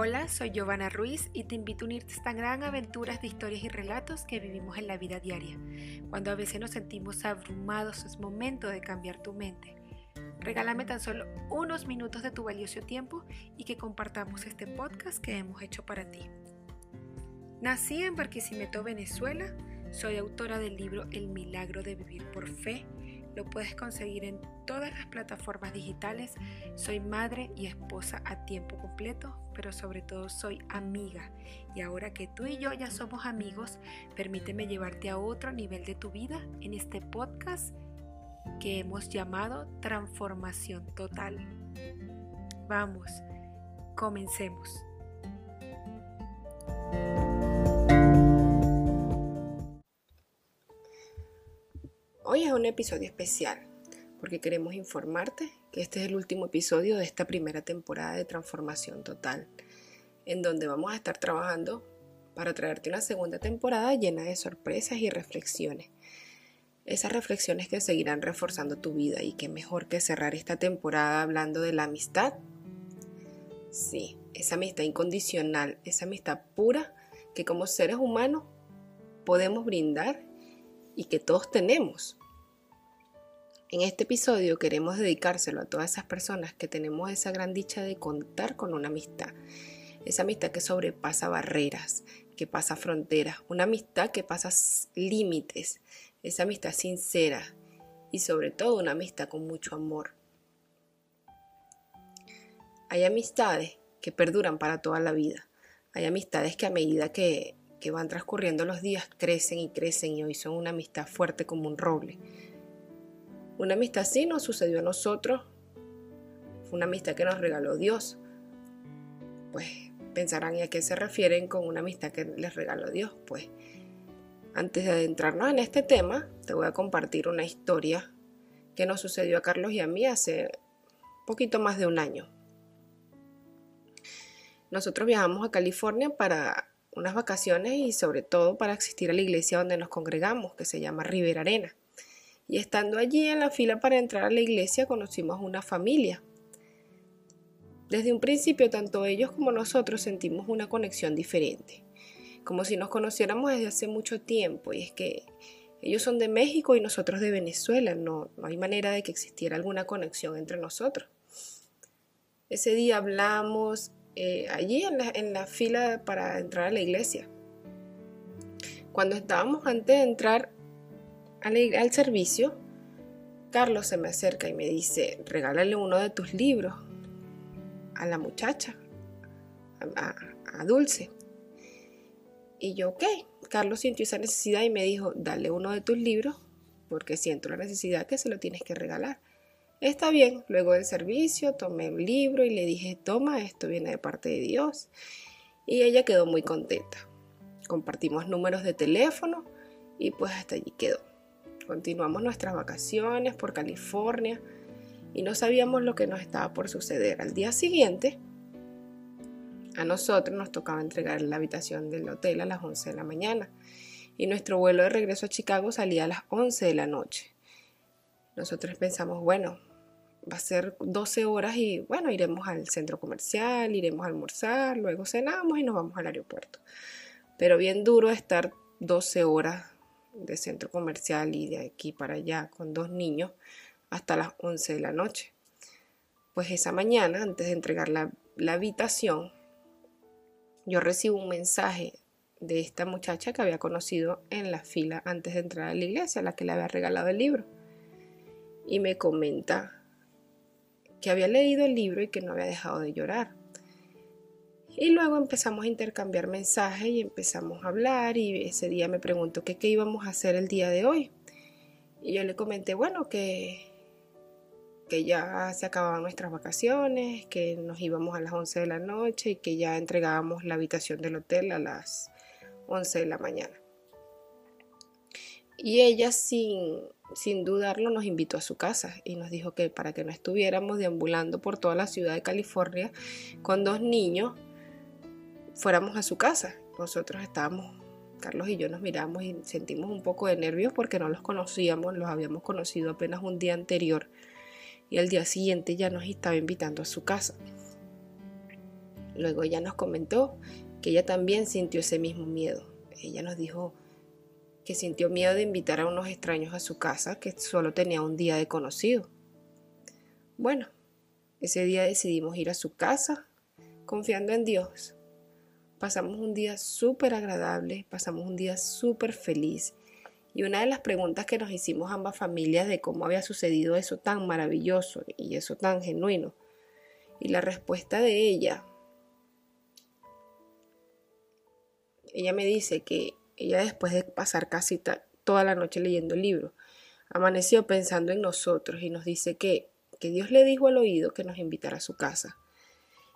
Hola, soy Giovanna Ruiz y te invito a unirte a esta gran aventura de historias y relatos que vivimos en la vida diaria. Cuando a veces nos sentimos abrumados, es momento de cambiar tu mente. Regálame tan solo unos minutos de tu valioso tiempo y que compartamos este podcast que hemos hecho para ti. Nací en Barquisimeto, Venezuela. Soy autora del libro El milagro de vivir por fe lo puedes conseguir en todas las plataformas digitales. Soy madre y esposa a tiempo completo, pero sobre todo soy amiga. Y ahora que tú y yo ya somos amigos, permíteme llevarte a otro nivel de tu vida en este podcast que hemos llamado Transformación Total. Vamos, comencemos. Hoy es un episodio especial porque queremos informarte que este es el último episodio de esta primera temporada de Transformación Total, en donde vamos a estar trabajando para traerte una segunda temporada llena de sorpresas y reflexiones. Esas reflexiones que seguirán reforzando tu vida y que mejor que cerrar esta temporada hablando de la amistad. Sí, esa amistad incondicional, esa amistad pura que como seres humanos podemos brindar y que todos tenemos. En este episodio queremos dedicárselo a todas esas personas que tenemos esa gran dicha de contar con una amistad. Esa amistad que sobrepasa barreras, que pasa fronteras, una amistad que pasa límites, esa amistad sincera y sobre todo una amistad con mucho amor. Hay amistades que perduran para toda la vida. Hay amistades que a medida que, que van transcurriendo los días crecen y crecen y hoy son una amistad fuerte como un roble una amistad así nos sucedió a nosotros. Fue una amistad que nos regaló Dios. Pues pensarán, ¿y a qué se refieren con una amistad que les regaló Dios? Pues antes de adentrarnos en este tema, te voy a compartir una historia que nos sucedió a Carlos y a mí hace poquito más de un año. Nosotros viajamos a California para unas vacaciones y sobre todo para asistir a la iglesia donde nos congregamos, que se llama Rivera Arena y estando allí en la fila para entrar a la iglesia conocimos una familia. Desde un principio tanto ellos como nosotros sentimos una conexión diferente, como si nos conociéramos desde hace mucho tiempo y es que ellos son de México y nosotros de Venezuela, no, hay manera de que existiera alguna conexión entre nosotros. Ese día hablamos eh, allí en la, en la fila para entrar a la iglesia. Cuando estábamos antes de entrar al, servicio, Carlos se me acerca y me dice, regálale uno de tus libros a la muchacha, a, Dulce. Y yo, ok, Carlos sintió esa necesidad y me dijo, dale uno de tus libros porque siento la necesidad que se lo tienes que regalar. Está bien, luego del servicio tomé un libro y le dije, toma, esto viene de parte de Dios. Y ella quedó muy contenta. Compartimos números de teléfono y pues hasta allí quedó. Continuamos nuestras vacaciones por California y no sabíamos lo que nos estaba por suceder. Al día siguiente, a nosotros nos tocaba entregar la habitación del hotel a las 11 de la mañana y nuestro vuelo de regreso a Chicago salía a las 11 de la noche. Nosotros pensamos, bueno, va a ser 12 horas y bueno, iremos al centro comercial, iremos a almorzar, luego cenamos y nos vamos al aeropuerto. Pero bien duro estar 12 horas de centro comercial y de aquí para allá con dos niños hasta las 11 de la noche. Pues esa mañana, antes de entregar la, la habitación, yo recibo un mensaje de esta muchacha que había conocido en la fila antes de entrar a la iglesia, a la que le había regalado el libro. Y me comenta que había leído el libro y que no había dejado de llorar. Y luego empezamos a intercambiar mensajes y empezamos a hablar y ese día me preguntó qué íbamos a hacer el día de hoy. Y yo le comenté, bueno, que, que ya se acababan nuestras vacaciones, que nos íbamos a las 11 de la noche y que ya entregábamos la habitación del hotel a las 11 de la mañana. Y ella sin, sin dudarlo nos invitó a su casa y nos dijo que para que no estuviéramos deambulando por toda la ciudad de California con dos niños, fuéramos a su casa. Nosotros estábamos, Carlos y yo nos miramos y sentimos un poco de nervios porque no los conocíamos, los habíamos conocido apenas un día anterior y al día siguiente ya nos estaba invitando a su casa. Luego ella nos comentó que ella también sintió ese mismo miedo. Ella nos dijo que sintió miedo de invitar a unos extraños a su casa que solo tenía un día de conocido. Bueno, ese día decidimos ir a su casa confiando en Dios. Pasamos un día súper agradable, pasamos un día súper feliz. Y una de las preguntas que nos hicimos ambas familias de cómo había sucedido eso tan maravilloso y eso tan genuino. Y la respuesta de ella, ella me dice que ella después de pasar casi toda la noche leyendo el libro, amaneció pensando en nosotros y nos dice que, que Dios le dijo al oído que nos invitara a su casa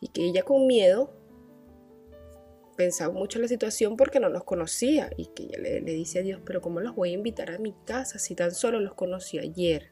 y que ella con miedo pensaba mucho en la situación porque no los conocía y que ella le, dice a Dios, pero ¿cómo los voy a invitar a mi casa si tan solo los conocí ayer?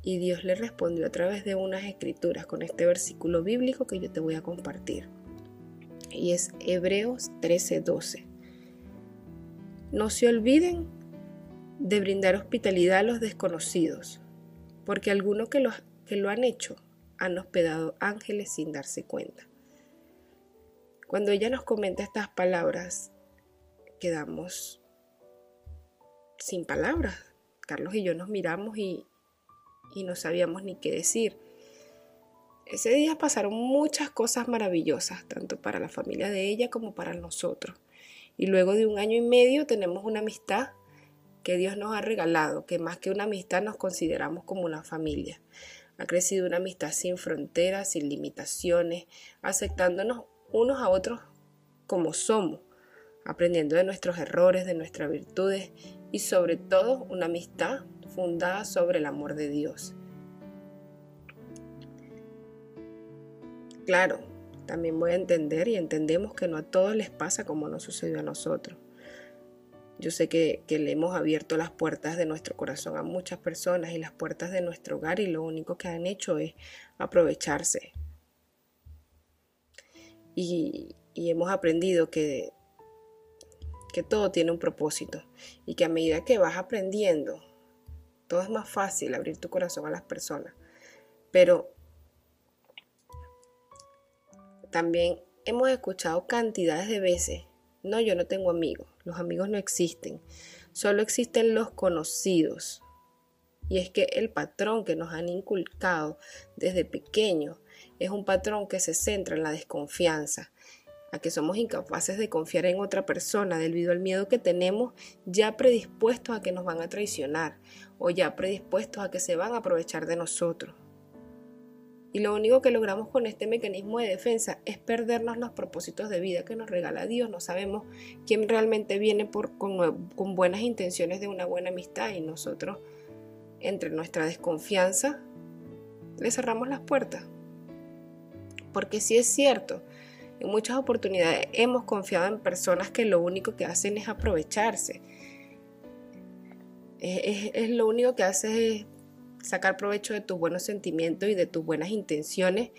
Y Dios le respondió a través de unas escrituras con este versículo bíblico que yo te voy a compartir. Y es Hebreos 13:12. No se olviden de brindar hospitalidad a los desconocidos, porque algunos que, que lo han hecho han hospedado ángeles sin darse cuenta. Cuando ella nos comenta estas palabras, quedamos sin palabras. Carlos y yo nos miramos y, y no sabíamos ni qué decir. Ese día pasaron muchas cosas maravillosas, tanto para la familia de ella como para nosotros. Y luego de un año y medio tenemos una amistad que Dios nos ha regalado, que más que una amistad nos consideramos como una familia. Ha crecido una amistad sin fronteras, sin limitaciones, aceptándonos unos a otros como somos, aprendiendo de nuestros errores, de nuestras virtudes y sobre todo una amistad fundada sobre el amor de Dios. Claro, también voy a entender y entendemos que no a todos les pasa como nos sucedió a nosotros. Yo sé que, le hemos abierto las puertas de nuestro corazón a muchas personas y las puertas de nuestro hogar y lo único que han hecho es aprovecharse. Y, hemos aprendido que, que todo tiene un propósito y que a medida que vas aprendiendo, todo es más fácil abrir tu corazón a las personas. Pero también hemos escuchado cantidades de veces, no, yo no tengo amigos, los amigos no existen, solo existen los conocidos. Y es que el patrón que nos han inculcado desde pequeños es un patrón que se centra en la desconfianza, a que somos incapaces de confiar en otra persona debido al miedo que tenemos ya predispuestos a que nos van a traicionar o ya predispuestos a que se van a aprovechar de nosotros. Y lo único que logramos con este mecanismo de defensa es perdernos los propósitos de vida que nos regala Dios. No sabemos quién realmente viene con buenas intenciones de una buena amistad y nosotros, entre nuestra desconfianza, le cerramos las puertas. Porque si es cierto, en muchas oportunidades hemos confiado en personas que lo único que hacen es aprovecharse. Es, lo único que hace es sacar provecho de tus buenos sentimientos y de tus buenas intenciones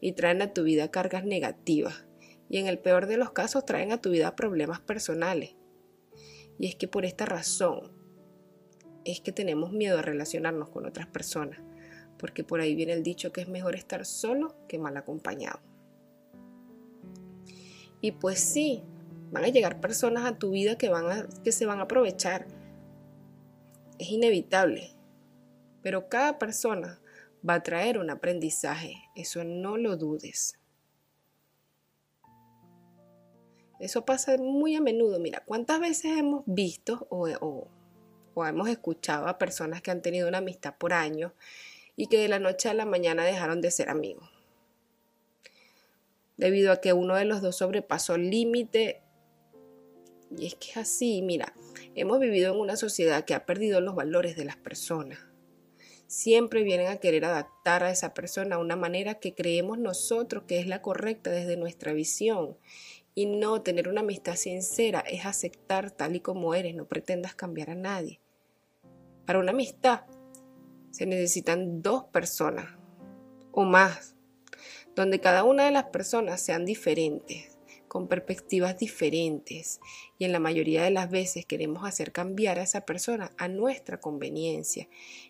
y traen a tu vida cargas negativas. Y en el peor de los casos traen a tu vida problemas personales. Y es que por esta razón es que tenemos miedo a relacionarnos con otras personas, porque por ahí viene el dicho que es mejor estar solo que mal acompañado. Y pues sí, van a llegar personas a tu vida que, van a, que se van a aprovechar. Es inevitable. Pero cada persona va a traer un aprendizaje, eso no lo dudes. Eso pasa muy a menudo. Mira, ¿cuántas veces hemos visto o, hemos escuchado a personas que han tenido una amistad por años y que de la noche a la mañana dejaron de ser amigos? Debido a que uno de los dos sobrepasó el límite. Y es que es así, mira, hemos vivido en una sociedad que ha perdido los valores de las personas siempre vienen a querer adaptar a esa persona a una manera que creemos nosotros que es la correcta desde nuestra visión. Y no tener una amistad sincera es aceptar tal y como eres, no pretendas cambiar a nadie. Para una amistad se necesitan dos personas o más, donde cada una de las personas sean diferentes con perspectivas diferentes y en la mayoría de las veces queremos hacer cambiar a esa persona a nuestra conveniencia.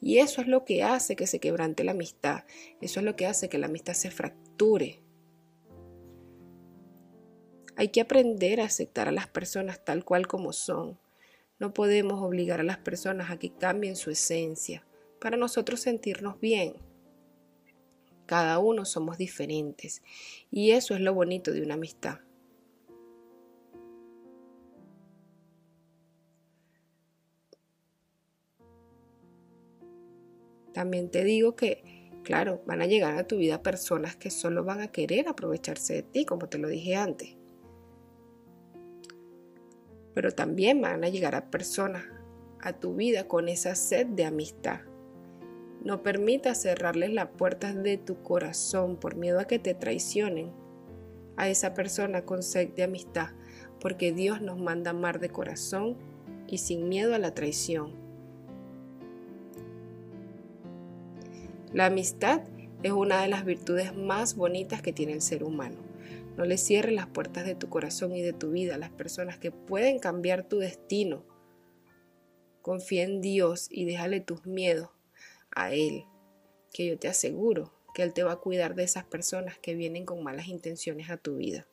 Y eso es lo que hace que se quebrante la amistad, eso es lo que hace que la amistad se fracture. Hay que aprender a aceptar a las personas tal cual como son. No podemos obligar a las personas a que cambien su esencia para nosotros sentirnos bien. Cada uno somos diferentes y eso es lo bonito de una amistad. También te digo que, claro, van a llegar a tu vida personas que solo van a querer aprovecharse de ti, como te lo dije antes. Pero también van a llegar a personas a tu vida con esa sed de amistad. No permitas cerrarles las puertas de tu corazón por miedo a que te traicionen a esa persona con sed de amistad, porque Dios nos manda amar de corazón y sin miedo a la traición. La amistad es una de las virtudes más bonitas que tiene el ser humano. No le cierres las puertas de tu corazón y de tu vida a las personas que pueden cambiar tu destino. Confía en Dios y déjale tus miedos a Él, que yo te aseguro que Él te va a cuidar de esas personas que vienen con malas intenciones a tu vida.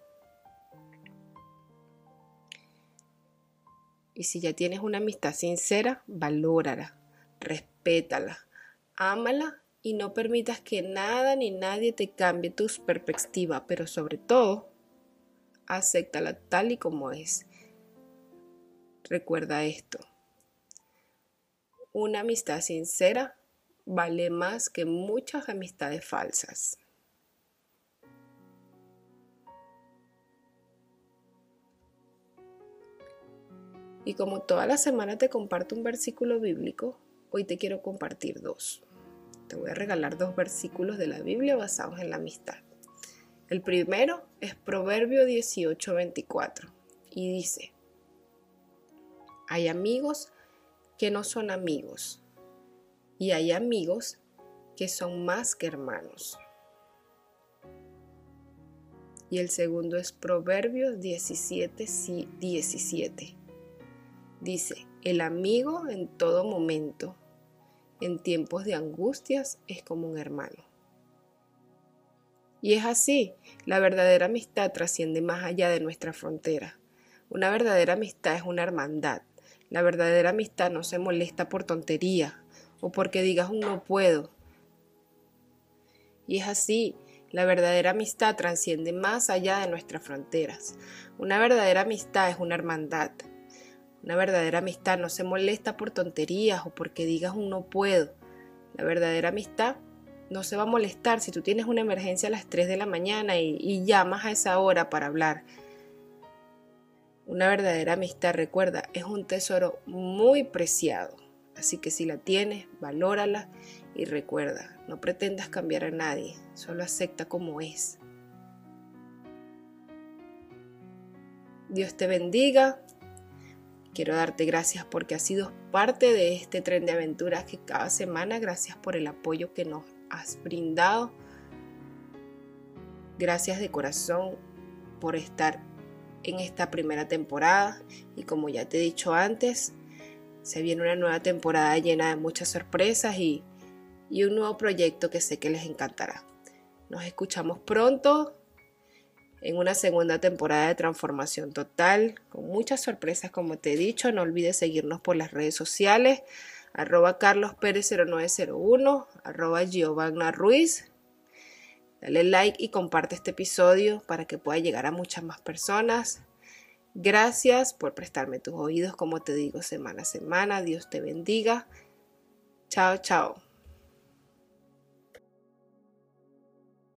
Y si ya tienes una amistad sincera, valórala, respétala, ámala y no permitas que nada ni nadie te cambie tu perspectiva, pero sobre todo, acéptala tal y como es. Recuerda esto. Una amistad sincera vale más que muchas amistades falsas. Y como toda la semana te comparto un versículo bíblico, hoy te quiero compartir dos. Te voy a regalar dos versículos de la Biblia basados en la amistad. El primero es Proverbio 18:24 y dice, hay amigos que no son amigos y hay amigos que son más que hermanos. Y el segundo es Proverbios 17, 17. Dice, el amigo en todo momento en tiempos de angustias es como un hermano. Y es así, la verdadera amistad trasciende más allá de nuestra frontera. Una verdadera amistad es una hermandad. La verdadera amistad no se molesta por tontería o porque digas un no puedo. Y es así, la verdadera amistad trasciende más allá de nuestras fronteras. Una verdadera amistad es una hermandad. Una verdadera amistad no se molesta por tonterías o porque digas un no puedo. La verdadera amistad no se va a molestar si tú tienes una emergencia a las 3 de la mañana y, llamas a esa hora para hablar. Una verdadera amistad, recuerda, es un tesoro muy preciado. Así que si la tienes, valórala y recuerda, no pretendas cambiar a nadie, solo acepta como es. Dios te bendiga, Quiero darte gracias porque has sido parte de este tren de aventuras que cada semana, gracias por el apoyo que nos has brindado. Gracias de corazón por estar en esta primera temporada y como ya te he dicho antes, se viene una nueva temporada llena de muchas sorpresas y, y un nuevo proyecto que sé que les encantará. Nos escuchamos pronto en una segunda temporada de transformación total, con muchas sorpresas como te he dicho. No olvides seguirnos por las redes sociales, arroba Carlos 0901, arroba Giovanna Ruiz. Dale like y comparte este episodio para que pueda llegar a muchas más personas. Gracias por prestarme tus oídos, como te digo, semana a semana. Dios te bendiga. Chao, chao.